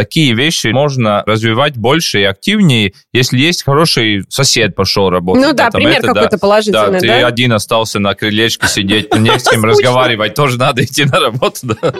такие вещи можно развивать больше и активнее, если есть хороший сосед пошел работать. Ну да, пример какой-то положительный, да? ты один остался на крылечке сидеть, не с кем разговаривать, тоже надо идти на работу, да.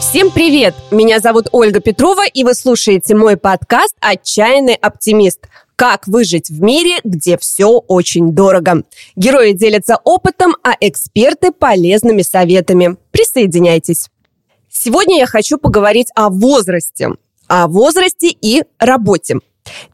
Всем привет! Меня зовут Ольга Петрова, и вы слушаете мой подкаст «Отчаянный оптимист». Как выжить в мире, где все очень дорого. Герои делятся опытом, а эксперты – полезными советами. Присоединяйтесь. Сегодня я хочу поговорить о возрасте. О возрасте и работе.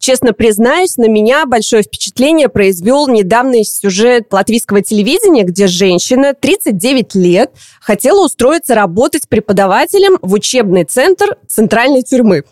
Честно признаюсь, на меня большое впечатление произвел недавний сюжет латвийского телевидения, где женщина 39 лет хотела устроиться работать преподавателем в учебный центр центральной тюрьмы.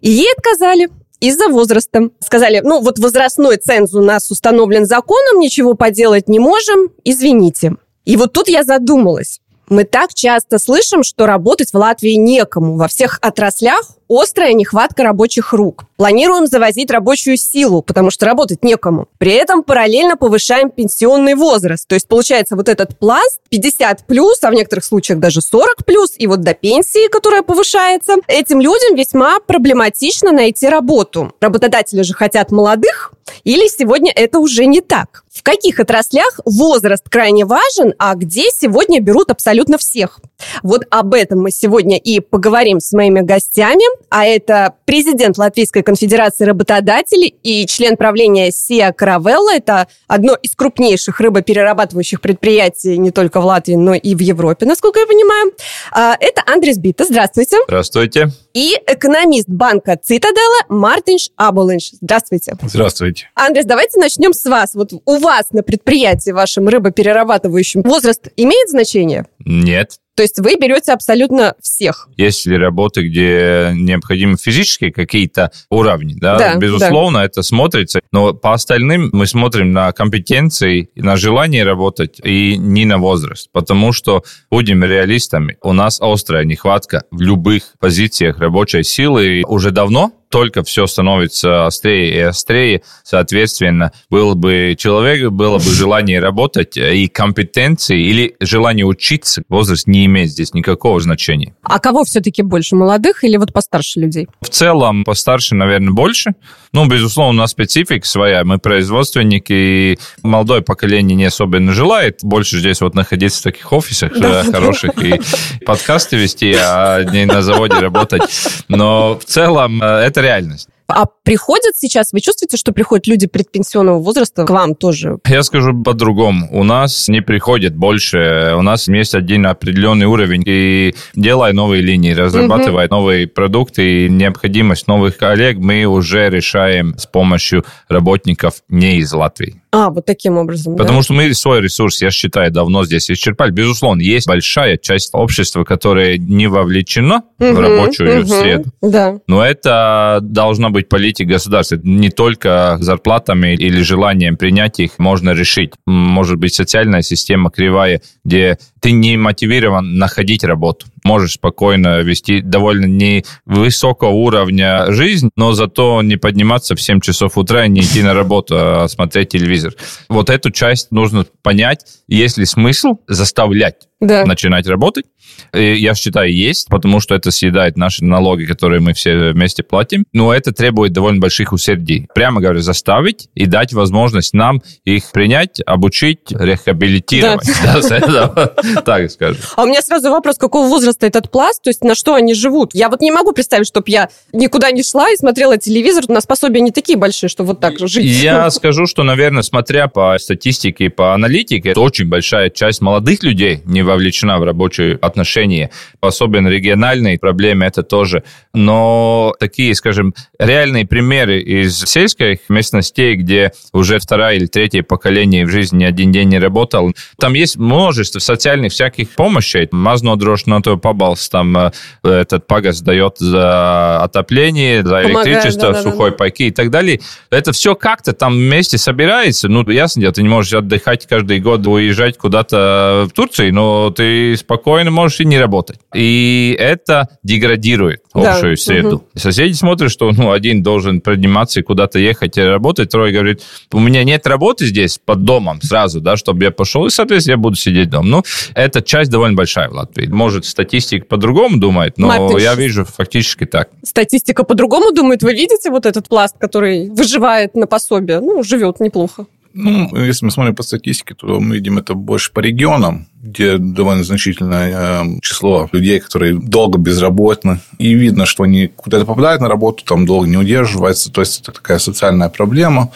И ей отказали из-за возраста. Сказали, ну вот возрастной ценз у нас установлен законом, ничего поделать не можем, извините. И вот тут я задумалась. Мы так часто слышим, что работать в Латвии некому. Во всех отраслях острая нехватка рабочих рук. Планируем завозить рабочую силу, потому что работать некому. При этом параллельно повышаем пенсионный возраст. То есть получается вот этот пласт 50 плюс, а в некоторых случаях даже 40 плюс, и вот до пенсии, которая повышается, этим людям весьма проблематично найти работу. Работодатели же хотят молодых, или сегодня это уже не так? В каких отраслях возраст крайне важен, а где сегодня берут абсолютно всех? Вот об этом мы сегодня и поговорим с моими гостями а это президент Латвийской конфедерации работодателей и член правления СИА Каравелла. Это одно из крупнейших рыбоперерабатывающих предприятий не только в Латвии, но и в Европе, насколько я понимаю. А, это Андрес Бита. Здравствуйте. Здравствуйте. И экономист банка Цитадела Мартинш Аболинш. Здравствуйте. Здравствуйте. Андрес, давайте начнем с вас. Вот у вас на предприятии вашем рыбоперерабатывающем возраст имеет значение? Нет. То есть вы берете абсолютно всех. Есть ли работы, где необходимы физические какие-то уровни, да, да безусловно, да. это смотрится. Но по остальным мы смотрим на компетенции, на желание работать и не на возраст. Потому что, будем реалистами, у нас острая нехватка в любых позициях рабочей силы уже давно, только все становится острее и острее, соответственно, был бы человек, было бы желание работать и компетенции или желание учиться, возраст не имеет здесь никакого значения. А кого все-таки больше, молодых или вот постарше людей? В целом, постарше, наверное, больше. Ну, безусловно, у нас специфика своя. Мы производственники, и молодое поколение не особенно желает больше здесь вот находиться в таких офисах да, хороших и подкасты вести, а не на заводе работать. Но в целом э, это реальность. А приходят сейчас, вы чувствуете, что приходят люди предпенсионного возраста к вам тоже? Я скажу по-другому. У нас не приходят больше. У нас есть один определенный уровень. И делая новые линии, разрабатывая угу. новые продукты и необходимость новых коллег, мы уже решаем с помощью работников не из Латвии. А, вот таким образом. Потому да? что мы свой ресурс, я считаю, давно здесь исчерпали. Безусловно, есть большая часть общества, которая не вовлечена угу, в рабочую угу, среду. Да. Но это должна быть политика государства. Не только зарплатами или желанием принять их можно решить. Может быть, социальная система кривая, где ты не мотивирован находить работу. Можешь спокойно вести довольно невысокого уровня жизнь, но зато не подниматься в 7 часов утра и не идти на работу, а смотреть телевизор. Вот эту часть нужно понять, есть ли смысл заставлять да. начинать работать. И я считаю, есть, потому что это съедает наши налоги, которые мы все вместе платим. Но это требует довольно больших усердий. Прямо говоря, заставить и дать возможность нам их принять, обучить, реабилитировать. Так скажем. А у меня сразу вопрос, какого возраста этот пласт, то есть на что они живут? Я вот не могу представить, чтобы я никуда не шла и смотрела телевизор, у нас пособия не такие большие, что вот так жить. Я скажу, что, наверное, смотря по статистике, по аналитике, это очень большая часть молодых людей не вовлечена в рабочие отношения. Особенно региональные проблемы это тоже. Но такие, скажем, реальные примеры из сельских местностей, где уже второе или третье поколение в жизни ни один день не работал, там есть множество социальных всяких помощей. Мазно дрожь на то побалс, там э, этот пагас дает за отопление, за электричество, да, сухой да, пайки и так далее. Это все как-то там вместе собирается. Ну, ясно дело, ты не можешь отдыхать каждый год, уезжать куда-то в Турцию, но но ты спокойно можешь и не работать. И это деградирует общую да. среду. Угу. Соседи смотрят, что ну, один должен подниматься и куда-то ехать и работать, второй говорит, у меня нет работы здесь под домом сразу, да, чтобы я пошел, и, соответственно, я буду сидеть дома. Ну, эта часть довольно большая в Латвии. Может, статистика по-другому думает, но Марtin, я вижу фактически так. Статистика по-другому думает. Вы видите вот этот пласт, который выживает на пособие? Ну, живет неплохо. Ну, если мы смотрим по статистике, то мы видим это больше по регионам где довольно значительное э, число людей, которые долго безработны, и видно, что они куда-то попадают на работу, там долго не удерживаются, то есть это такая социальная проблема.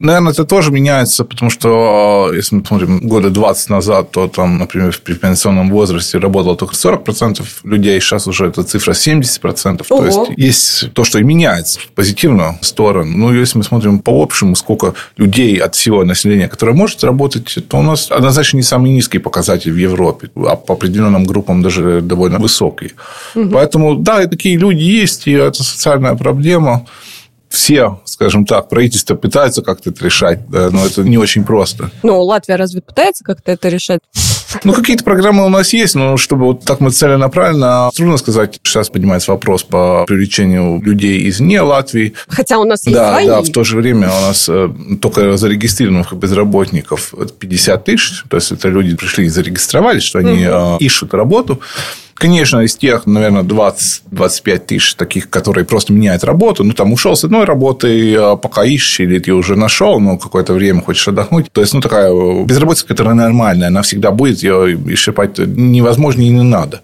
Наверное, это тоже меняется, потому что, э, если мы смотрим года 20 назад, то там, например, при пенсионном возрасте работало только 40% людей, сейчас уже эта цифра 70%. Ого. То есть, есть то, что и меняется в позитивную сторону. Ну, если мы смотрим по общему, сколько людей от всего населения, которое может работать, то у нас однозначно не самый низкий показатель в Европе, а по определенным группам даже довольно высокий. Угу. Поэтому, да, и такие люди есть, и это социальная проблема. Все, скажем так, правительство пытается как-то это решать, да, но это не очень просто. Ну, Латвия разве пытается как-то это решать? Ну, какие-то программы у нас есть, но чтобы вот так мы целенаправленно, трудно сказать. Сейчас поднимается вопрос по привлечению людей извне Латвии. Хотя у нас есть Да, свои. да, в то же время у нас э, только зарегистрированных безработников 50 тысяч. То есть, это люди пришли и зарегистрировались, что они угу. ищут работу. Конечно, из тех, наверное, 20-25 тысяч таких, которые просто меняют работу, ну, там, ушел с одной работы, а пока ищешь, или ты уже нашел, но какое-то время хочешь отдохнуть. То есть, ну, такая безработица, которая нормальная, она всегда будет, ее исчерпать невозможно и не надо.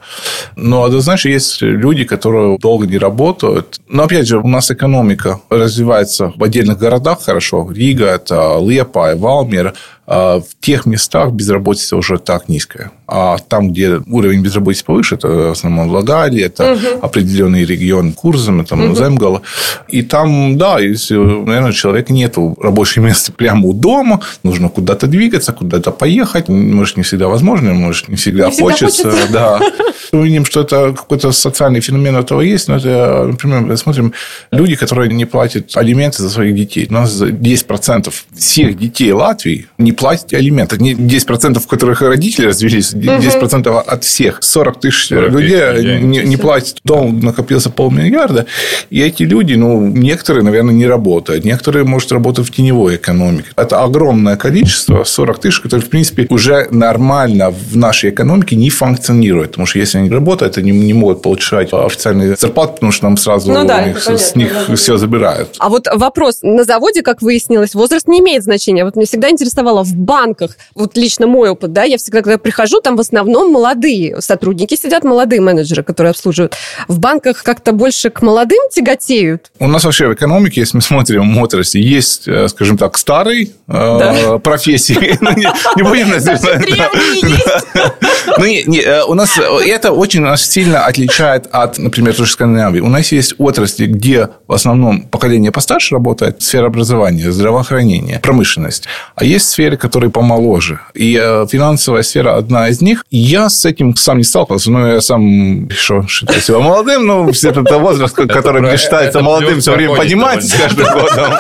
Но однозначно есть люди, которые долго не работают. Но, опять же, у нас экономика развивается в отдельных городах хорошо. Рига, это Лепа, Валмер. А в тех местах безработица уже так низкая. А там, где уровень безработицы повыше, это в основном Лагали, это угу. определенный регион Курзам, это угу. Земгала. И там, да, если, наверное, у человека нет рабочего места прямо у дома, нужно куда-то двигаться, куда-то поехать. Может, не всегда возможно, может, не всегда, не хочется. Всегда хочется. Да. Мы видим, что это какой-то социальный феномен этого есть. Но это, например, мы смотрим, люди, которые не платят алименты за своих детей. У нас 10% всех детей Латвии не платят алименты. 10%, в которых родители развелись, 10% угу. от всех. 40 тысяч 40 людей, людей не, не платят. Дом накопился полмиллиарда. И эти люди, ну, некоторые, наверное, не работают. Некоторые, может, работают в теневой экономике. Это огромное количество, 40 тысяч, которые, в принципе, уже нормально в нашей экономике не функционируют. Потому что если они работают, они не могут получать официальные зарплаты, потому что нам сразу ну, да, них, понятно, с них да. все забирают. А вот вопрос. На заводе, как выяснилось, возраст не имеет значения. Вот мне всегда интересовало в банках, вот лично мой опыт, да, я всегда, когда прихожу, там в основном молодые сотрудники сидят, молодые менеджеры, которые обслуживают. В банках как-то больше к молодым тяготеют? У нас вообще в экономике, если мы смотрим отрасли, есть, э, скажем так, старые э, профессии. Ну, не будем называть. Ну, у нас это очень нас сильно отличает от, например, той же Скандинавии. У нас есть отрасли, где в основном поколение постарше работает, сфера образования, здравоохранения, промышленность. А есть сферы, которые помоложе. И э, финансовая сфера одна из них. Я с этим сам не сталкивался, но я сам еще считаю себя молодым, ну, все это возраст, который мне считается молодым, все время поднимается с каждым годом.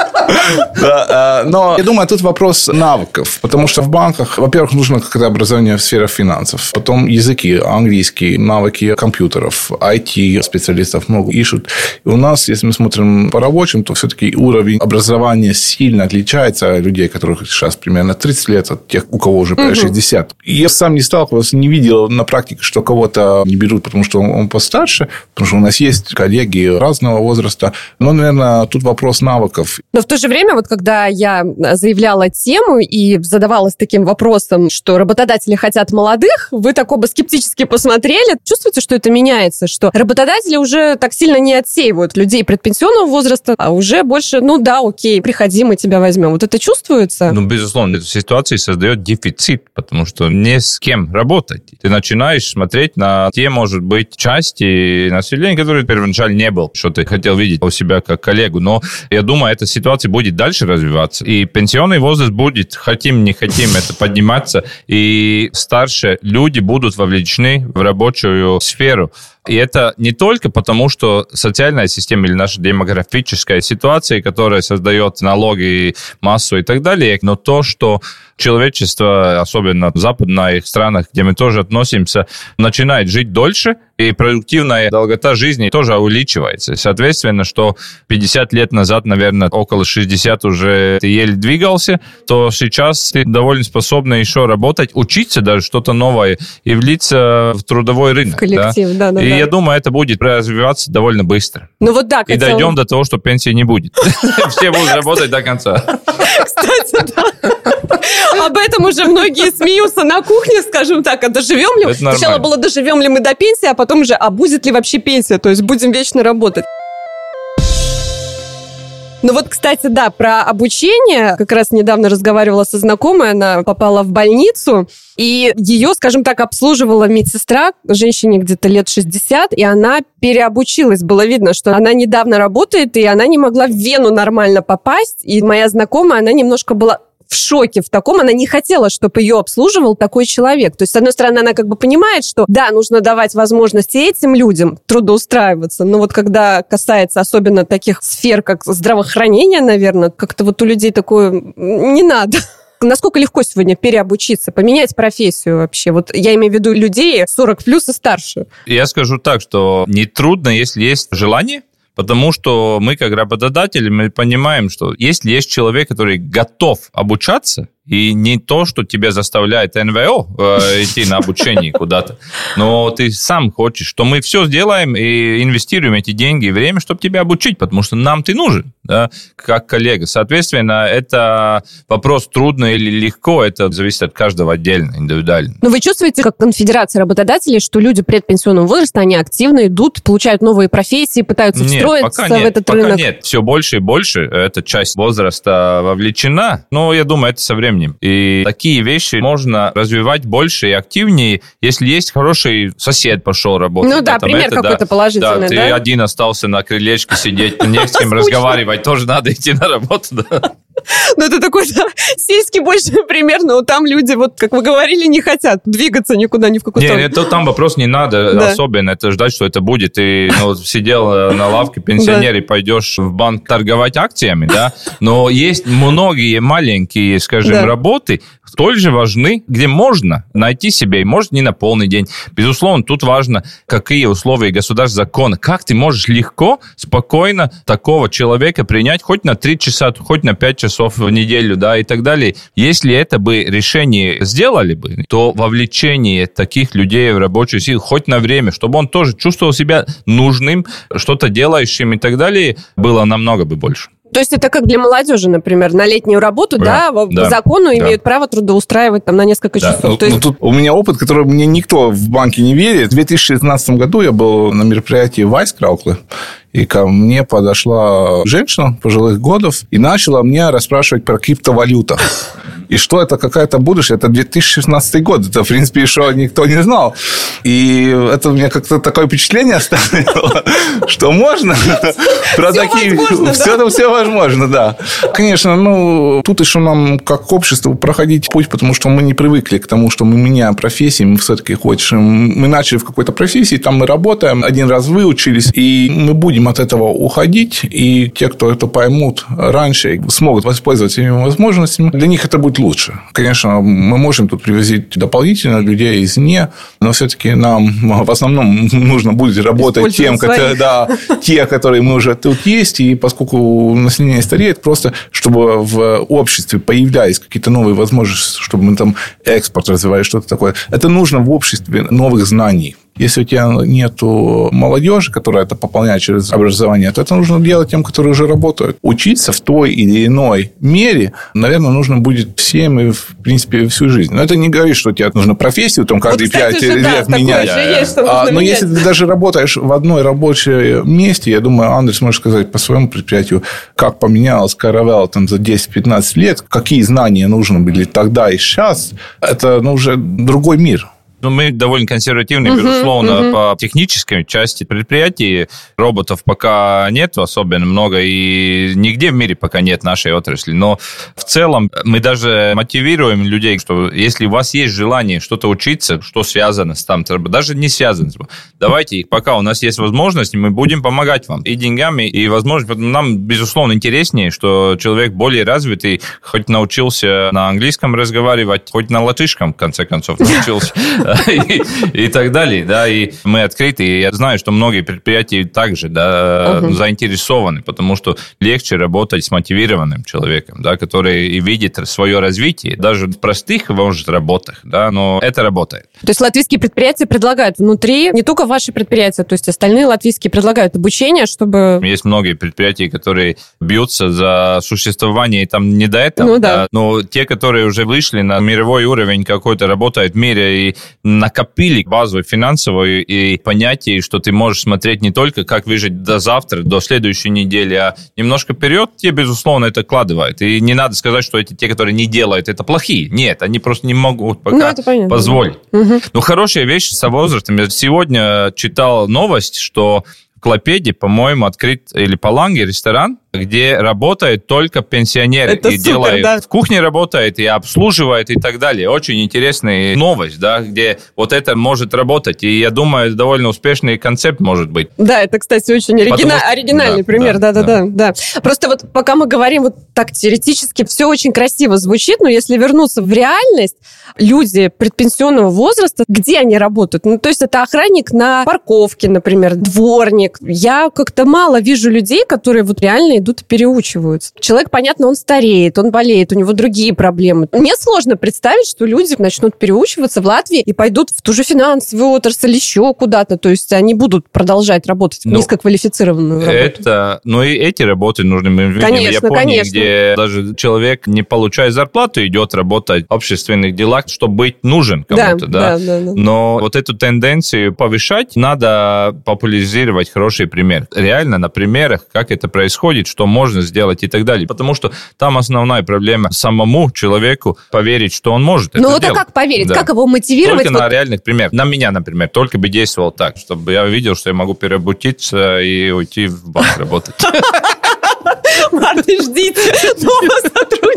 Э, но я думаю, тут вопрос навыков, потому что в банках, во-первых, нужно какое-то образование в сфере финансов, потом языки, английский, навыки компьютеров, IT-специалистов много ищут. И у нас, если мы смотрим по рабочим, то все-таки уровень образования сильно отличается от людей, которых сейчас примерно 30 лет, от тех, у кого уже 60. И я сам не сталкивался, не видел на практике, что кого-то не берут, потому что он постарше, потому что у нас есть коллеги разного возраста. Но, наверное, тут вопрос навыков. Но в то же время, вот когда я заявляла тему и задавалась таким вопросом, что работодатели хотят молодых, вы так оба скептически посмотрели. Чувствуете, что это меняется? Что работодатели уже так сильно не отсеивают людей предпенсионного возраста, а уже больше, ну да, окей, приходи, мы тебя возьмем. Вот это чувствуется? Ну, безусловно, эта ситуация создает дефицит, потому что не с кем работать. Ты начинаешь смотреть на те, может быть, части населения, которые первоначально не был, что ты хотел видеть у себя как коллегу. Но я думаю, эта ситуация будет дальше развиваться. И пенсионный возраст будет, хотим, не хотим, это подниматься. И старшие люди будут вовлечены в рабочую сферу. И это не только потому, что социальная система или наша демографическая ситуация, которая создает налоги, массу и так далее, но то, что человечество, особенно в западных странах, где мы тоже относимся, начинает жить дольше, и продуктивная долгота жизни тоже увеличивается. Соответственно, что 50 лет назад, наверное, около 60 уже ты еле двигался, то сейчас ты довольно способна еще работать, учиться даже что-то новое и влиться в трудовой рынок. В коллектив, да, да. И да. Я думаю, это будет развиваться довольно быстро. Ну вот да. И дойдем до того, что пенсии не будет. Все будут работать до конца. Кстати, да. Об этом уже многие смеются на кухне, скажем так, а доживем ли? Сначала было доживем ли мы до пенсии, а потом уже, а будет ли вообще пенсия? То есть будем вечно работать. Ну вот, кстати, да, про обучение. Как раз недавно разговаривала со знакомой, она попала в больницу, и ее, скажем так, обслуживала медсестра, женщине где-то лет 60, и она переобучилась. Было видно, что она недавно работает, и она не могла в вену нормально попасть. И моя знакомая, она немножко была в шоке в таком. Она не хотела, чтобы ее обслуживал такой человек. То есть, с одной стороны, она как бы понимает, что да, нужно давать возможности этим людям трудоустраиваться, но вот когда касается особенно таких сфер, как здравоохранение, наверное, как-то вот у людей такое не надо насколько легко сегодня переобучиться, поменять профессию вообще? Вот я имею в виду людей 40 плюс и старше. Я скажу так, что не трудно, если есть желание, Потому что мы, как работодатели, мы понимаем, что если есть человек, который готов обучаться, и не то, что тебя заставляет НВО э, идти на обучение куда-то, но ты сам хочешь, что мы все сделаем и инвестируем эти деньги и время, чтобы тебя обучить, потому что нам ты нужен, да, как коллега. Соответственно, это вопрос трудно или легко, это зависит от каждого отдельно, индивидуально. Но вы чувствуете, как конфедерация работодателей, что люди предпенсионного возраста, они активно идут, получают новые профессии, пытаются нет, встроиться пока нет, в этот пока рынок? нет. Все больше и больше эта часть возраста вовлечена, но я думаю, это со временем временем. И такие вещи можно развивать больше и активнее, если есть хороший сосед пошел работать. Ну да, там пример какой-то да, положительный, да? ты да? один остался на крылечке сидеть, не с кем разговаривать, тоже надо идти на работу, да. Ну, это такой да, сельский больше пример, но там люди, вот как вы говорили, не хотят двигаться никуда, ни в какую сторону. Нет, это там вопрос не надо да. особенно, это ждать, что это будет. Ты ну, сидел э, на лавке пенсионер и пойдешь в банк торговать акциями, да, но есть многие маленькие, скажем, да. работы, столь же важны, где можно найти себе, и может не на полный день. Безусловно, тут важно, какие условия государств закона, как ты можешь легко, спокойно такого человека принять хоть на 3 часа, хоть на 5 часов в неделю, да, и так далее. Если это бы решение сделали бы, то вовлечение таких людей в рабочую силу хоть на время, чтобы он тоже чувствовал себя нужным, что-то делающим и так далее, было намного бы больше. То есть это как для молодежи, например, на летнюю работу, да, да, да по закону да. имеют право трудоустраивать там на несколько да. часов. Ну, То есть... ну, тут у меня опыт, который мне никто в банке не верит. В 2016 году я был на мероприятии Вайс Крауклы, и ко мне подошла женщина пожилых годов и начала мне расспрашивать про криптовалютах. И что это какая-то будущее? Это 2016 год. Это, в принципе, еще никто не знал. И это у меня как-то такое впечатление оставило, что можно про такие... Все это все возможно, да. Конечно, ну, тут еще нам, как обществу, проходить путь, потому что мы не привыкли к тому, что мы меняем профессии, мы все-таки хочем... Мы начали в какой-то профессии, там мы работаем, один раз выучились, и мы будем от этого уходить, и те, кто это поймут раньше, смогут воспользоваться этими возможностями, для них это будет лучше. Конечно, мы можем тут привозить дополнительно людей извне, но все-таки нам в основном нужно будет работать тем, которые, да, те, которые мы уже тут есть, и поскольку население стареет, просто чтобы в обществе появлялись какие-то новые возможности, чтобы мы там экспорт развивали, что-то такое. Это нужно в обществе новых знаний. Если у тебя нет молодежи, которая это пополняет через образование, то это нужно делать тем, которые уже работают. Учиться в той или иной мере, наверное, нужно будет всем и, в принципе, всю жизнь. Но это не говорит, что тебе нужно профессию там каждые вот, кстати, 5 же, лет да, менять. Есть, а, но менять. если ты даже работаешь в одной рабочей месте, я думаю, Андрей сможет сказать по своему предприятию, как поменялась Caravelle там за 10-15 лет, какие знания нужны были тогда и сейчас, это ну, уже другой мир. Ну, мы довольно консервативны, Мгм, безусловно, мгм. по технической части предприятий. Роботов пока нет особенно много, и нигде в мире пока нет нашей отрасли. Но в целом мы даже мотивируем людей, что если у вас есть желание что-то учиться, что связано с там, даже не связано, давайте, пока у нас есть возможность, мы будем помогать вам и деньгами, и возможность. Нам, безусловно, интереснее, что человек более развитый, хоть научился на английском разговаривать, хоть на латышском, в конце концов, научился, и, и так далее, да, и мы открыты, и я знаю, что многие предприятия также, да, Мгм. заинтересованы, потому что легче работать с мотивированным человеком, да, который и видит свое развитие, даже в простых, может, работах, да, но это работает. То есть латвийские предприятия предлагают внутри, не только ваши предприятия, то есть остальные латвийские предлагают обучение, чтобы... Есть многие предприятия, которые бьются за существование, и там не до этого. Ну да. Но те, которые уже вышли на мировой уровень какой-то, работают в мире и накопили базу финансовую и понятие, что ты можешь смотреть не только, как выжить до завтра, до следующей недели, а немножко вперед, тебе, безусловно, это кладывает. И не надо сказать, что эти те, которые не делают, это плохие. Нет, они просто не могут пока Ну, это понятно. позволить. Мгм. Ну, хорошая вещь со возрастом. Я сегодня читал новость, что в Клопеде, по-моему, открыт или Паланге ресторан, где работают только пенсионеры. Это и супер, делает, да. в кухне работает, и обслуживает, и так далее. Очень интересная новость, да, где вот это может работать. И я думаю, довольно успешный концепт может быть. Да, это, кстати, очень оригина- Потому оригинальный да, пример. да, Да-да-да. да. Просто вот пока мы говорим вот так теоретически, все очень красиво звучит, но если вернуться в реальность, люди предпенсионного возраста, где они работают? Ну, то есть это охранник на парковке, например, дворник. Я как-то мало вижу людей, которые вот реально идут и переучиваются. Человек, понятно, он стареет, он болеет, у него другие проблемы. Мне сложно представить, что люди начнут переучиваться в Латвии и пойдут в ту же финансовую отрасль, еще куда-то. То есть они будут продолжать работать в Ну, низкоквалифицированную работу. Это, ну и эти работы нужны. Мы видим Конечно, в Японии, конечно. где даже человек, не получая зарплату, идет работать в общественных делах, чтобы быть нужен кому-то. Да, да, да, да. Но вот эту тенденцию повышать надо популяризировать хороший пример. Реально на примерах, как это происходит, что можно сделать и так далее. Потому что там основная проблема самому человеку поверить, что он может Ну вот а как поверить? Да. Как его мотивировать? Только Вот на реальных примерах. На меня, например, только бы действовал так, чтобы я видел, что я могу переобутиться и уйти в банк работать. Ладно, ждите нового сотрудника.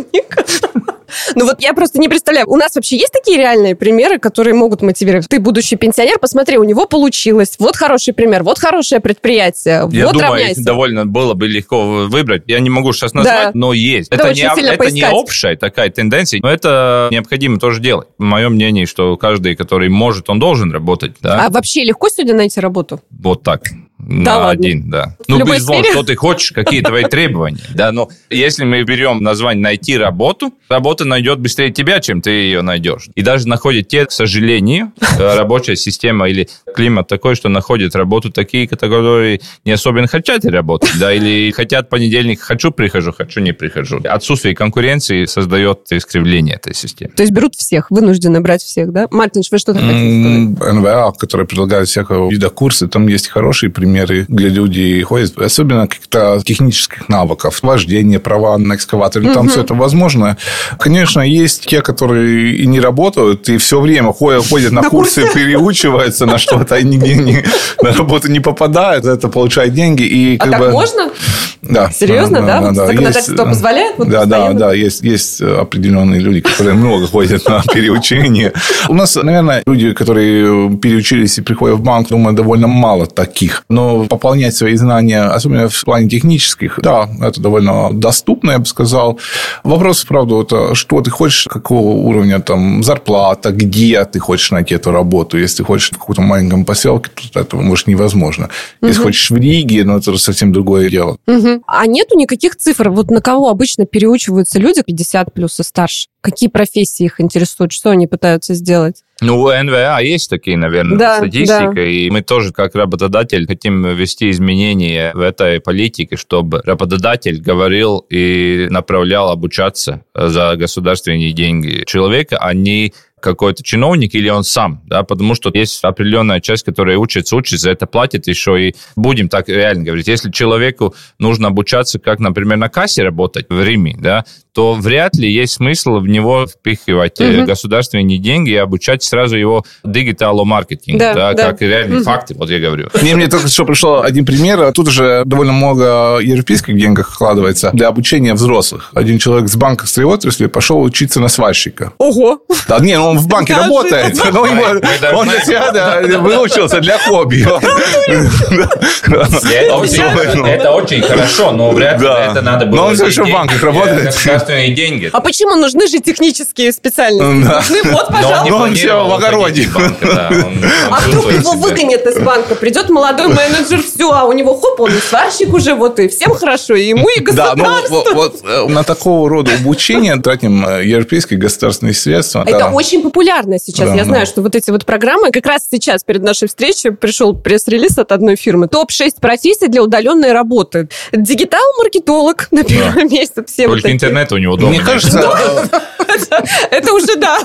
Ну вот я просто не представляю, у нас вообще есть такие реальные примеры, которые могут мотивировать? Ты будущий пенсионер, посмотри, у него получилось. Вот хороший пример, вот хорошее предприятие, Я вот думаю, равняйся. их довольно было бы легко выбрать. Я не могу сейчас назвать, Да. но есть. Это очень не, это не общая такая тенденция, но это необходимо тоже делать. Мое мнение, что каждый, который может, он должен работать. Да? А вообще легко сегодня найти работу? Вот так. На ладно? один, да. В ну, любой безусловно, что ты хочешь, какие твои требования. Да, но если мы берем название «найти работу», работа найдет быстрее тебя, чем ты ее найдешь. И даже находят те, к сожалению, э, рабочая система или климат такой, что находят работу такие, которые не особенно хотят работать, да, или хотят понедельник, хочу, прихожу, хочу, не прихожу. Отсутствие конкуренции создает искривление этой системы. То есть берут всех, вынуждены брать всех, да? Мартин, вы что-то хотите сказать? НВА, которые предлагают всякого вида курсы, там есть хорошие примеры, где люди ходят, особенно каких-то технических навыков, вождение, права на экскаваторе, там все это возможно. Конечно, есть те, которые и не работают, и все время ходят, ходят на, На курсы, курсы. переучиваются на что-то, и нигде не, на работу не попадают, это получают деньги. И А так бы, можно? Да. Серьезно, да? Вот законодательство Есть, позволяет? Вот да, да, постоянно? да. Есть, есть определенные люди, которые много ходят на переучение. У нас, наверное, люди, которые переучились и приходят в банк, думаю, довольно мало таких. Но пополнять свои знания, особенно в плане технических, да, это довольно доступно, я бы сказал. Вопрос, правда, это что ты хочешь, какого уровня там зарплата, где ты хочешь найти эту работу. Если ты хочешь в каком-то маленьком поселке, то это, может, невозможно. Если хочешь в Риге, ну, это совсем другое дело. Мгм. А нету никаких цифр? Вот на кого обычно переучиваются люди 50 плюс и старше? Какие профессии их интересуют? Что они пытаются сделать? Ну, у НВА есть такие, наверное, Да, статистика, да. и мы тоже, как работодатель, хотим ввести изменения в этой политике, чтобы работодатель говорил и направлял обучаться за государственные деньги человека, а не какой-то чиновник или он сам, да, потому что есть определенная часть, которая учится, учится, за это платит еще и будем так реально говорить. Если человеку нужно обучаться, как, например, на кассе работать в Риме, да, то вряд ли есть смысл в него впихивать угу. государственные деньги и обучать сразу его дигиталу маркетингу, да, да, да. как реальные угу. факты, вот я говорю. Не, мне только что пришел один пример. Тут уже довольно много европейских денег вкладывается для обучения взрослых. Один человек с банка строевой отрасли пошел учиться на сварщика. Ого! Да, не, ну, он в банке работает. Но он для себя выучился для хобби. Это очень хорошо, но вряд ли это надо было. Но он все еще в банках работает. Государственные деньги. А почему нужны же технические специальности? Нужны, вот, пожалуйста. Но он все в огороде. А вдруг его выгонят из банка? Придет молодой менеджер, все, а у него хоп, он и сварщик уже, вот и всем хорошо, и ему, и государству. Да, ну вот э, на такого рода обучение тратим э, европейские государственные средства. Это очень популярно сейчас. Я знаю, что вот эти вот программы, как раз сейчас перед нашей встречей пришел пресс-релиз от одной фирмы. Топ-6 профессий для удаленной работы. Дигитал-маркетолог на первом месте. Все Только интернет у него дома. Мне кажется... Это уже да.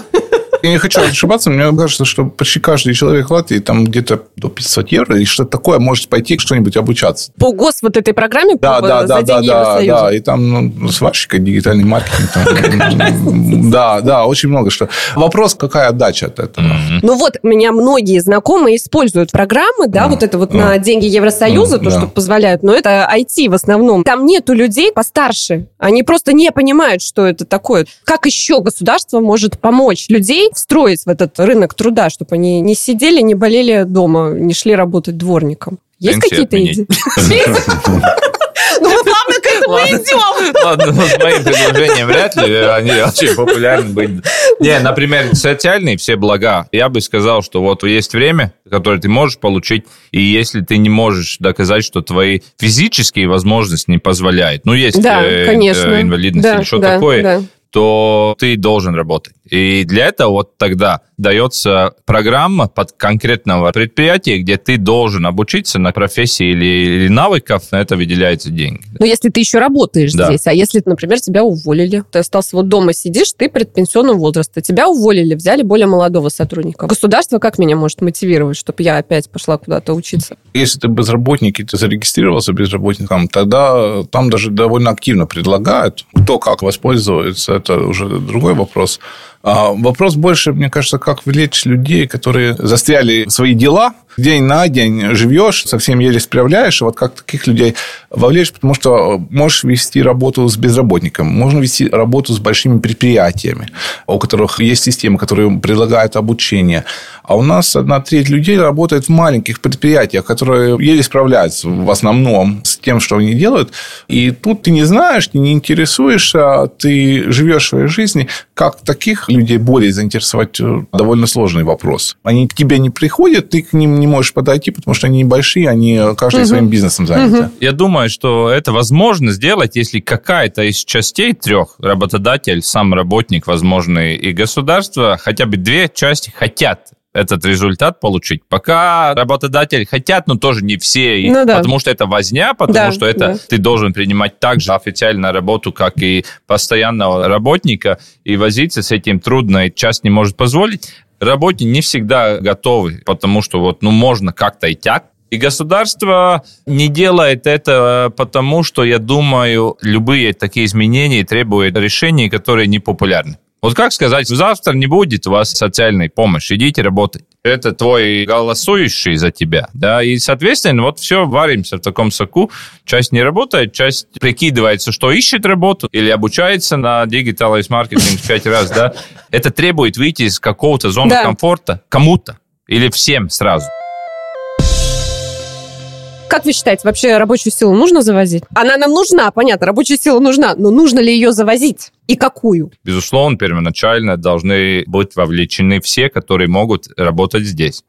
Я не хочу ошибаться, мне кажется, что почти каждый человек в Латвии там где-то до 500 евро и что-то такое может пойти что-нибудь обучаться. По гос вот этой программе да, да, да, да, да, да, и там ну, сварщика, дигитальный маркетинг. Да, да, очень много что. Вопрос, какая отдача от этого? Ну вот, меня многие знакомые используют программы, да, вот это вот на деньги Евросоюза, то, что позволяют, но это IT в основном. Там нету людей постарше, они просто не понимают, что это такое. Как еще государство может помочь людей встроить в этот рынок труда, чтобы они не сидели, не болели дома, не шли работать дворником? Есть какие-то идеи? Ну, мы этому идем. Ладно, ну, с моим предложением вряд ли они очень популярны быть. Не, например, социальные все блага. Я бы сказал, что вот есть время, которое ты можешь получить, и если ты не можешь доказать, что твои физические возможности не позволяют, ну, есть да, э, конечно. инвалидность да, или что да, такое, да. То ты должен работать. И для этого вот тогда дается программа под конкретного предприятия, где ты должен обучиться на профессии или, или навыков, на это выделяются деньги. Но если ты еще работаешь да. здесь, а если, например, тебя уволили, ты остался вот дома сидишь, ты предпенсионного возраста, тебя уволили, взяли более молодого сотрудника. Государство как меня может мотивировать, чтобы я опять пошла куда-то учиться? Если ты безработник, и ты зарегистрировался безработником, тогда там даже довольно активно предлагают. Кто как воспользуется, это уже другой вопрос. А вопрос больше, мне кажется, как влечь людей, которые застряли в свои дела, день на день живешь, совсем еле справляешь, и вот как таких людей вовлечь, потому что можешь вести работу с безработником, можно вести работу с большими предприятиями, у которых есть системы, которые предлагают обучение. А у нас одна треть людей работает в маленьких предприятиях, которые еле справляются в основном с тем, что они делают. И тут ты не знаешь, ты не интересуешься, ты живешь своей жизнью. Как таких людей более заинтересовать э, довольно сложный вопрос. Они к тебе не приходят, ты к ним не можешь подойти, потому что они небольшие, они каждый угу. своим бизнесом заняты. Угу. Я думаю, что это возможно сделать, если какая-то из частей трех, работодатель, сам работник, возможно, и государство, хотя бы две части хотят этот результат получить. Пока работодатель хотят, но тоже не все, ну, да. потому что это возня, потому да, что это да. ты должен принимать также официально работу, как и постоянного работника, и возиться с этим трудно, и часть не может позволить. Работе не всегда готовы, потому что вот, ну, можно как-то и так, и государство не делает это потому, что, я думаю, любые такие изменения требуют решений, которые не популярны. Вот как сказать, завтра не будет у вас социальной помощи, идите работать. Это твой голосующий за тебя, да, и, соответственно, вот все, варимся в таком соку. Часть не работает, часть прикидывается, что ищет работу или обучается на digital маркетинг пять раз, да. Это требует выйти из какого-то зоны да. комфорта кому-то или всем сразу. Как вы считаете, вообще рабочую силу нужно завозить? Она нам нужна, понятно, рабочая сила нужна, но нужно ли ее завозить? И какую? Безусловно, первоначально должны быть вовлечены все, которые могут работать здесь.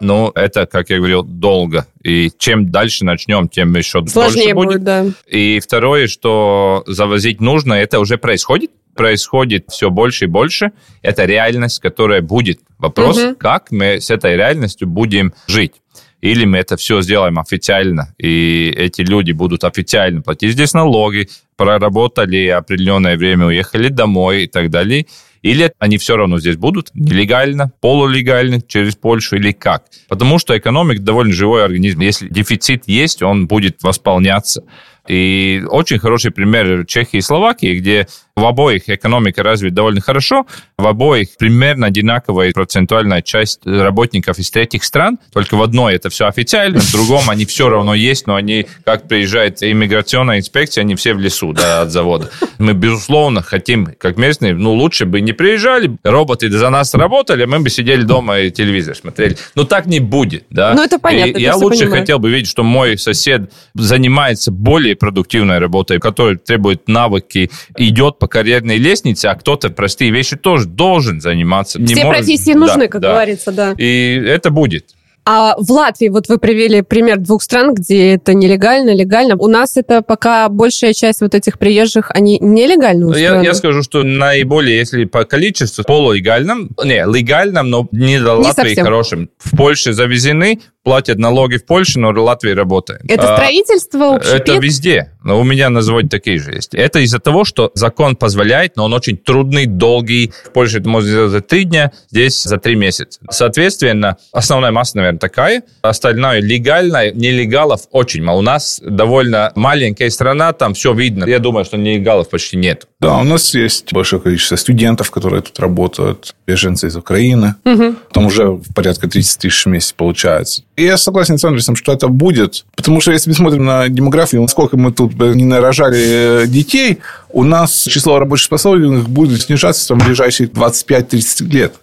Но это, как я говорил, долго. И чем дальше начнем, тем еще Сложнее больше будет. будет да. И второе, что завозить нужно, это уже происходит происходит все больше и больше. Это реальность, которая будет. Вопрос, угу. как мы с этой реальностью будем жить или мы это все сделаем официально, и эти люди будут официально платить здесь налоги, проработали определенное время, уехали домой и так далее, или они все равно здесь будут нелегально, полулегально, через Польшу или как? Потому что экономика довольно живой организм. Если дефицит есть, он будет восполняться. И очень хороший пример Чехии и Словакии, где В обоих экономика развита довольно хорошо, в обоих примерно одинаковая процентуальная часть работников из третьих стран, только в одной это все официально, в другом они все равно есть, но они, как приезжает иммиграционная инспекция, они все в лесу да, от завода. Мы, безусловно, хотим, как местные, ну, лучше бы не приезжали, роботы за нас работали, мы бы сидели дома и телевизор смотрели. Но так не будет, да. Ну, это понятно. И я лучше понимаю. хотел бы видеть, что мой сосед занимается более продуктивной работой, которая требует навыки, идет по карьерной лестнице, а кто-то простые вещи тоже должен заниматься. Все не профессии может... нужны, да, как да. говорится, да. И это будет. А в Латвии, вот вы привели пример двух стран, где это нелегально, легально. У нас это пока большая часть вот этих приезжих, они нелегально устроены? Я, я скажу, что наиболее, если по количеству, полулегальным, не, легальным, но не до Латвии совсем. хорошим. В Польше завезены, платят налоги в Польше, но в Латвии работает. Это а, строительство, общепит? Это везде. Но у меня на заводе такие же есть. Это из-за того, что закон позволяет, но он очень трудный, долгий. В Польше это можно сделать за три дня, здесь за три месяца. Соответственно, основная масса, наверное, такая. Остальное легально, нелегалов очень мало. У нас довольно маленькая страна, там все видно. Я думаю, что нелегалов почти нет. Да, у нас есть большое количество студентов, которые тут работают, беженцы из Украины. Угу. Там уже порядка 30 тысяч в месяц получается. И я согласен с Андресом, что это будет. Потому что если мы смотрим на демографию, сколько мы тут не нарожали э, детей, у нас число рабочих способных будет снижаться в ближайшие 25-30 лет.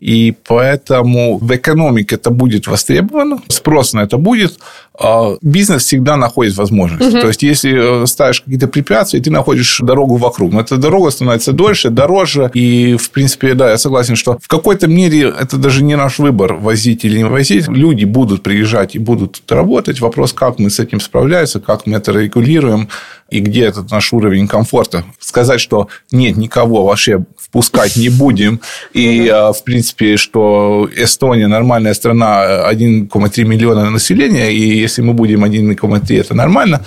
И поэтому в экономике это будет востребовано, спрос на это будет. А бизнес всегда находит возможность. Угу. То есть, если э, ставишь какие-то препятствия, ты находишь дорогу вокруг. Но эта дорога становится дольше, дороже. И, в принципе, да, я согласен, что в какой-то мере это даже не наш выбор, возить или не возить. Люди будут приезжать и будут работать. Вопрос, как мы с этим справляемся, как мы это регулируем и где этот наш уровень комфорта. Сказать, что нет, никого вообще впускать не будем. И, э, в принципе, что Эстония нормальная страна, 1,3 миллиона населения, и если мы будем 1,3, это нормально.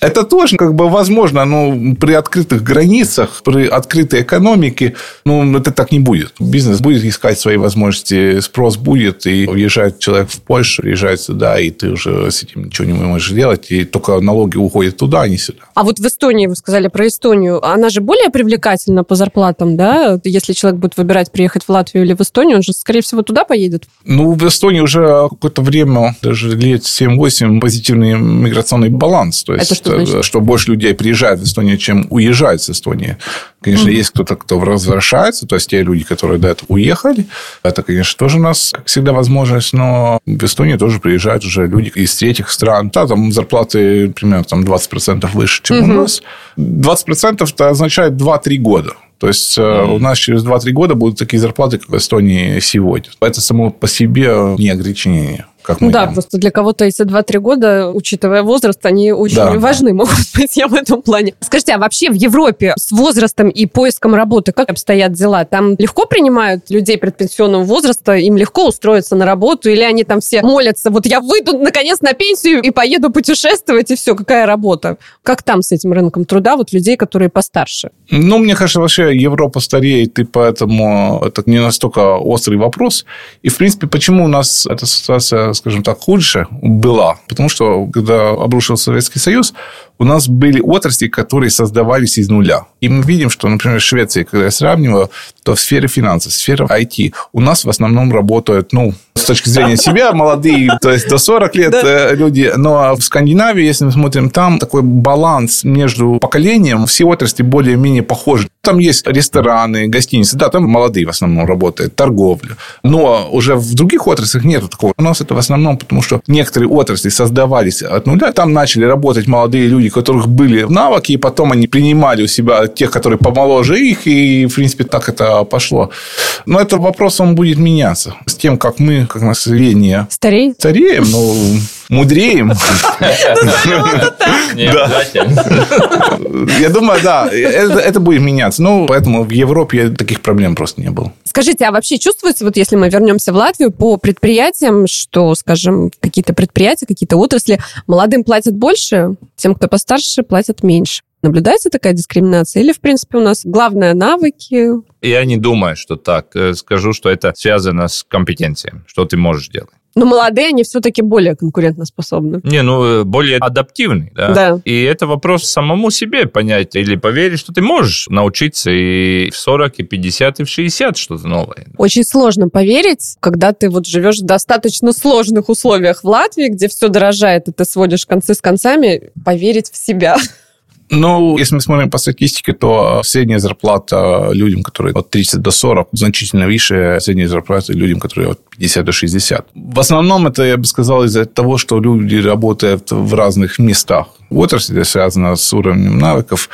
Это тоже как бы возможно, но при открытых границах, при открытой экономике, ну, это так не будет. Бизнес будет искать свои возможности, спрос будет, и уезжает человек в Польшу, приезжает сюда, и ты уже с этим ничего не можешь делать, и только налоги уходят туда, а не сюда. А вот в Эстонии, вы сказали про Эстонию, она же более привлекательна по зарплатам, да? Если человек будет выбирать приехать в Латвию или в Эстонию, он же, скорее всего, туда поедет? Ну, в Эстонии уже какое-то время, даже лет 7-8, допустим, позитивный миграционный баланс. То есть, Это что, значит? что больше людей приезжает в Эстонию, чем уезжает с Эстонии. Конечно, mm-hmm. есть кто-то, кто возвращается, то есть те люди, которые до этого уехали. Это, конечно, тоже у нас, как всегда, возможность, но в Эстонию тоже приезжают уже люди из третьих стран. Да, там зарплаты примерно там, 20% выше, чем mm-hmm. у нас. 20% это означает 2-3 года. То есть mm-hmm. у нас через 2-3 года будут такие зарплаты, как в Эстонии сегодня. Это само по себе не ограничение как мы Да, просто для кого-то эти 2-3 года, учитывая возраст, они очень да. важны могут быть, я в этом плане. Скажите, а вообще в Европе с возрастом и поиском работы как обстоят дела? Там легко принимают людей предпенсионного возраста, им легко устроиться на работу, или они там все молятся, вот я выйду наконец на пенсию и поеду путешествовать, и все, какая работа? Как там с этим рынком труда, вот людей, которые постарше? Ну, мне кажется, вообще Европа стареет, и поэтому это не настолько острый вопрос. И, в принципе, почему у нас эта ситуация скажем так, худше была. Потому что, когда обрушился Советский Союз, у нас были отрасли, которые создавались из нуля. И мы видим, что, например, в Швеции, когда я сравниваю, то в сфере финансов, в сфере IT у нас в основном работают, ну, с точки зрения себя, молодые, то есть до 40 лет э, люди. Но в Скандинавии, если мы смотрим, там такой баланс между поколением, все отрасли более-менее похожи. Там есть рестораны, гостиницы, да, там молодые в основном работают, торговля. Но уже в других отраслях нет такого. У нас это в основном потому, что некоторые отрасли создавались от нуля. Там начали работать молодые люди, у которых были навыки, и потом они принимали у себя тех, которые помоложе их, и, в принципе, так это пошло. Но этот вопрос, он будет меняться с тем, как мы, как население... Стареем? Стареем, ну, мудреем. Я думаю, да, это будет меняться. Ну, поэтому в Европе таких проблем просто не было. Скажите, а вообще чувствуется, вот если мы вернемся в Латвию, по предприятиям, что, скажем, какие-то предприятия, какие-то отрасли молодым платят больше, тем, кто постарше, платят меньше? Наблюдается такая дискриминация? Или, в принципе, у нас главное навыки? Я не думаю, что так. Э, скажу, что это связано с компетенцией, что ты можешь делать. Но молодые, они все-таки более конкурентоспособны. Не, ну, э, более адаптивны, да? Да. И это вопрос самому себе понять или поверить, что ты можешь научиться и в 40, и 50, и в 60 что-то новое. Очень сложно поверить, когда ты вот живешь в достаточно сложных условиях в Латвии, где все дорожает, и ты сводишь концы с концами, поверить в себя. Ну, если мы смотрим по статистике, то средняя зарплата людям, которые от 30 до 40, значительно выше средней зарплаты людям, которые от 50 до 60. В основном это, я бы сказал, из-за того, что люди работают в разных местах. Отрасль связана с уровнем навыков.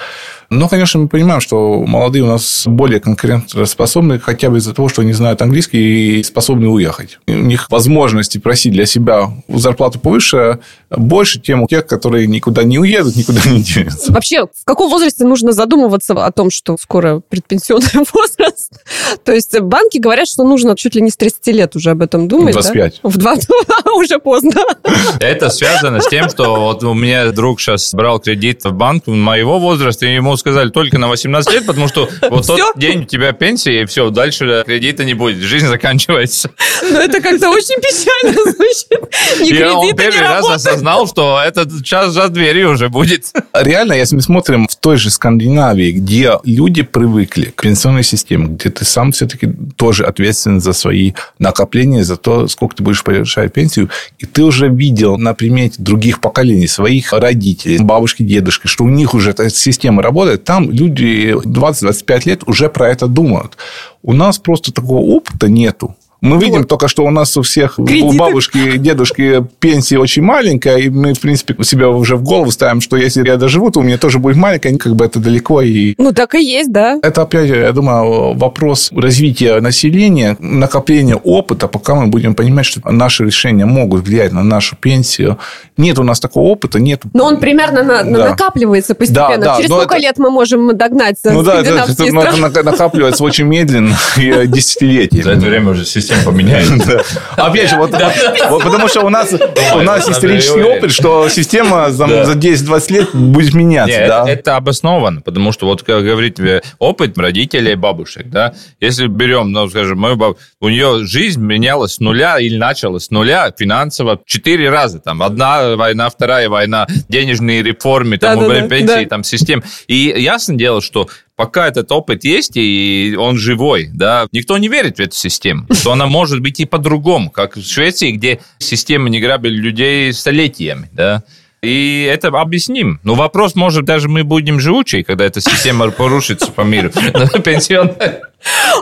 Но, конечно, мы понимаем, что молодые у нас более конкурентоспособны хотя бы из-за того, что они знают английский и способны уехать. У них возможности просить для себя зарплату повыше больше, чем у тех, которые никуда не уедут, никуда не денутся. Вообще, в каком возрасте нужно задумываться о том, что скоро предпенсионный возраст? То есть банки говорят, что нужно чуть ли не с 30 лет уже об этом думать. 25. Да? В 20 уже поздно. Это связано с тем, что вот у меня друг сейчас брал кредит в банк моего возраста, и ему сказали только на 18 лет, потому что вот тот день у тебя пенсия, и все, дальше кредита не будет, жизнь заканчивается. Но это как-то очень печально звучит. Ни он кредита, ни первый раз осознал, что этот час за дверью уже будет. Реально, если мы смотрим в той же Скандинавии, где люди привыкли к пенсионной системе, где ты сам все-таки тоже ответственен за свои накопления, за то, сколько ты будешь повышать пенсию, и ты уже видел на примете других поколений, своих родителей, бабушки, дедушки, что у них уже эта система работает, там люди 20-25 лет уже про это думают. У нас просто такого опыта нету. Мы видим только, что у нас у всех, у Кредиты. бабушки и дедушки пенсия очень маленькая, и мы, в принципе, у себя уже в голову ставим, что если я доживу, то у меня тоже будет маленькая, как бы это далеко. И Ну, так и есть, да. это, опять, я думаю, вопрос развития населения, накопления опыта, пока мы будем понимать, что наши решения могут влиять на нашу пенсию. Нет у нас такого опыта, нет. Но он примерно на- Да. накапливается постепенно. Да, да, Через сколько это- лет мы можем догнать Ну да, это, это на- накапливается очень медленно и За десятилетиями. это время уже система поменяется. Да. Опять же, вот, потому что у нас, у нас исторический опыт, что система за, Да. за 10-20 лет будет меняться. Да. это, обосновано, потому что, вот, как говорит э, опыт родителей и бабушек, да, если берем, ну, скажем, мою бабушку, у нее жизнь менялась с нуля или началась с нуля финансово четыре раза, там, одна война, вторая война, денежные реформы, там, Да-да-да, пенсии, да. там, систем. И ясно дело, что пока этот опыт есть, и он живой, да, никто не верит в эту систему, что она может быть и по-другому, как в Швеции, где системы не грабили людей столетиями, да, и это объясним. Но вопрос, может, даже мы будем живучие, когда эта система порушится по миру. Пенсионная.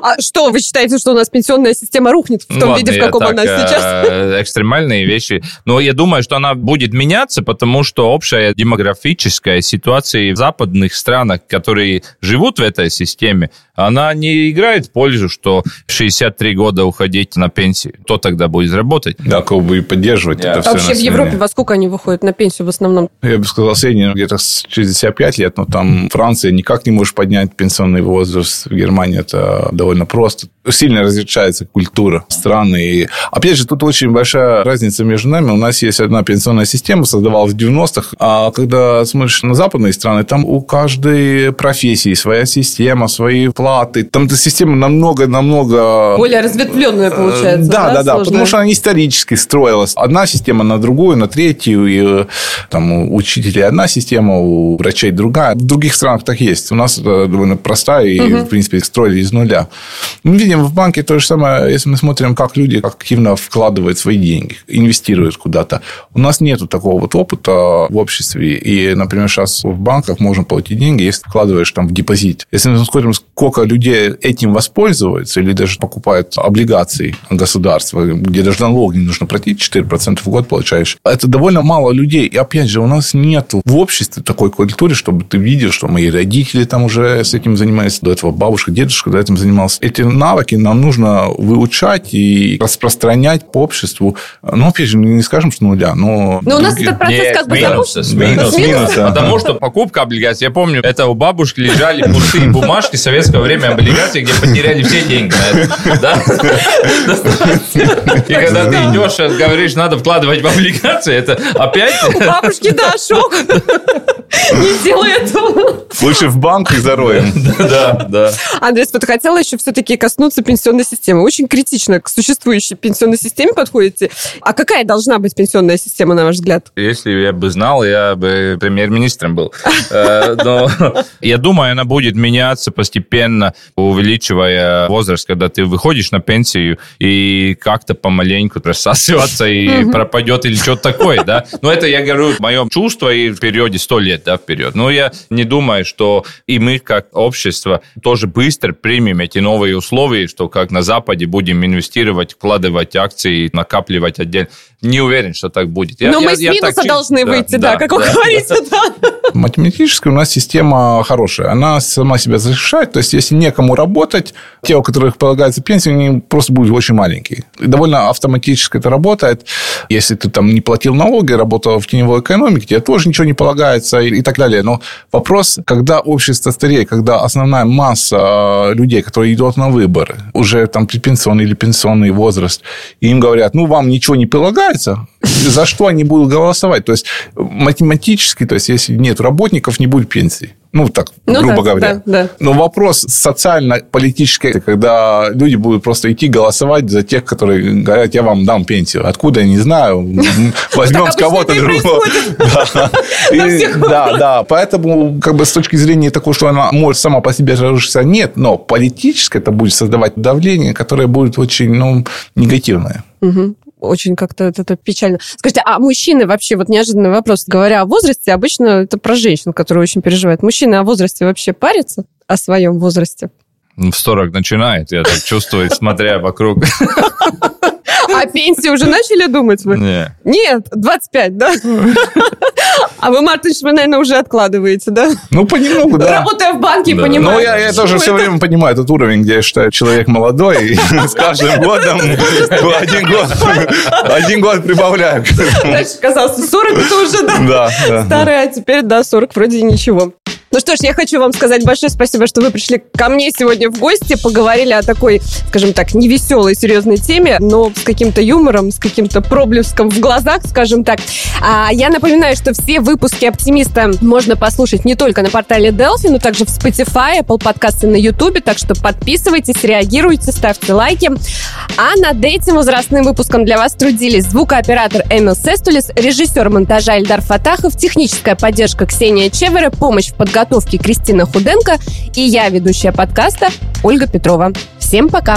А что, вы считаете, что у нас пенсионная система рухнет в том виде, в каком так, она сейчас? э, Экстремальные вещи. Но я думаю, что она будет меняться, потому что общая демографическая ситуация в западных странах, которые живут в этой системе, она не играет в пользу, что в 63 года уходить на пенсию. Кто тогда будет работать? Да, как бы и поддерживать это А все вообще в Европе во сколько они выходят на пенсию в основном? Я бы сказал, средний где-то с 65 лет, но там Франция никак не может поднять пенсионный возраст. В Германии это довольно просто. Сильно различается культура страны. И, опять же, тут очень большая разница между нами. У нас есть одна пенсионная система, создавалась в 90-х, а когда смотришь на западные страны, там у каждой профессии своя система, свои платы. Там эта система намного-намного Более разветвленная получается, да, да, да, сложная? потому что она исторически строилась. Одна система на другую, на третью. И э, там у учителей одна система, у врачей другая. В других странах так есть. У нас это довольно простая и, в принципе, строили из нуля. Мы видим в банке то же самое, если мы смотрим, как люди активно вкладывают свои деньги, инвестируют куда-то. У нас нету такого вот опыта в обществе. И, например, сейчас в банках можно платить деньги, если вкладываешь там в депозит. Если мы смотрим, сколько людей этим воспользуются или даже покупают облигации государства, где даже налог не нужно платить, 4% в год получаешь, это довольно мало людей. И, опять же, у нас нет в обществе такой культуры, чтобы ты видел, что мои родители там уже с этим занимались, до этого бабушка, дедушка до этим занимался. Эти навыки нам нужно выучать и распространять по обществу. Ну, опять же, не скажем, что нуля, но... Но у нас этот процесс Нет, как бы минуса, с минуса. Минуса? Потому что покупка облигаций, я помню, это у бабушки лежали пустые бумажки советского время облигаций, где потеряли все деньги на это. Да? И когда ты идешь, говоришь, надо вкладывать в облигации, это опять... Бабушки, да, шок. Не делай этого. Лучше в банк и зароем. Да, да. Андрей, вот хотела еще все-таки коснуться пенсионной системы. Очень критично к существующей пенсионной системе подходите. А какая должна быть пенсионная система, на ваш взгляд? Если я бы знал, я бы премьер-министром был. Э, Но я думаю, она будет меняться постепенно, увеличивая возраст, когда ты выходишь на пенсию и как-то помаленьку рассасываться и пропадет или что-то такое, да. Но это я говорю, мое чувство и в периоде 100 лет, да, вперед. Но я не думаю, что и мы, как общество, тоже быстро примем эти новые условия, что как на Западе будем инвестировать, вкладывать акции, накапливать отдельно. Не уверен, что так будет. Я- Но я- мы с я минуса так должны выйти, да, как вы говорите, да. Математически у нас система хорошая. Она сама себя защищает. То есть, если некому работать, те, у которых полагается пенсия, они просто будут очень маленькие. И довольно автоматически это работает. Если ты там не платил налоги, работал в теневой экономике, тебе тоже ничего не полагается и, и так далее. Но вопрос, когда общество стареет, когда основная масса э, людей, которые идут на выборы, уже там предпенсионный или пенсионный возраст, и им говорят, ну, вам ничего не полагается, за что они будут голосовать? То есть, математически, то есть, если нет работников, не будет пенсии. Ну, так, Ну грубо да, говоря. да, да. Но вопрос социально-политический, когда люди будут просто идти голосовать за тех, которые говорят, я вам дам пенсию. Откуда, я не знаю. Возьмем с кого-то другого. Да. Да. Поэтому, как бы, с точки зрения такого, что она может сама по себе разрушиться, нет. Но политически это будет создавать давление, которое будет очень, ну, негативное. Очень как-то это, печально. Скажите, а мужчины вообще, вот неожиданный вопрос, говоря о возрасте, обычно это про женщин, которые очень переживают. Мужчины о возрасте вообще парятся? О своем возрасте? В 40 начинает, я так чувствую, смотря вокруг. А пенсии уже начали думать вы? Не. Нет, 25, да? А вы, Мартыш, вы, наверное, уже откладываете, да? Ну, понемногу, да. Работая в банке, Да. понимаю. Ну, я, я тоже все это. время понимаю этот уровень, где я считаю, человек молодой, и с каждым годом один год, один год прибавляю. Раньше казалось, 40 это уже, да, Да, старый, а теперь, да, 40 вроде ничего. Ну что ж, я хочу вам сказать большое спасибо, что вы пришли ко мне сегодня в гости, поговорили о такой, скажем так, невеселой, серьезной теме, но с каким-то юмором, с каким-то проблеском в глазах, скажем так. А я напоминаю, что все выпуски «Оптимиста» можно послушать не только на портале Delphi, но также в Spotify, Apple подкасты на YouTube, так что подписывайтесь, реагируйте, ставьте лайки. А над этим возрастным выпуском для вас трудились звукооператор Эмил Сестулис, режиссер монтажа Эльдар Фатахов, техническая поддержка Ксения Чевера, помощь в подготовке Кристина Худенко и я, ведущая подкаста Ольга Петрова. Всем пока!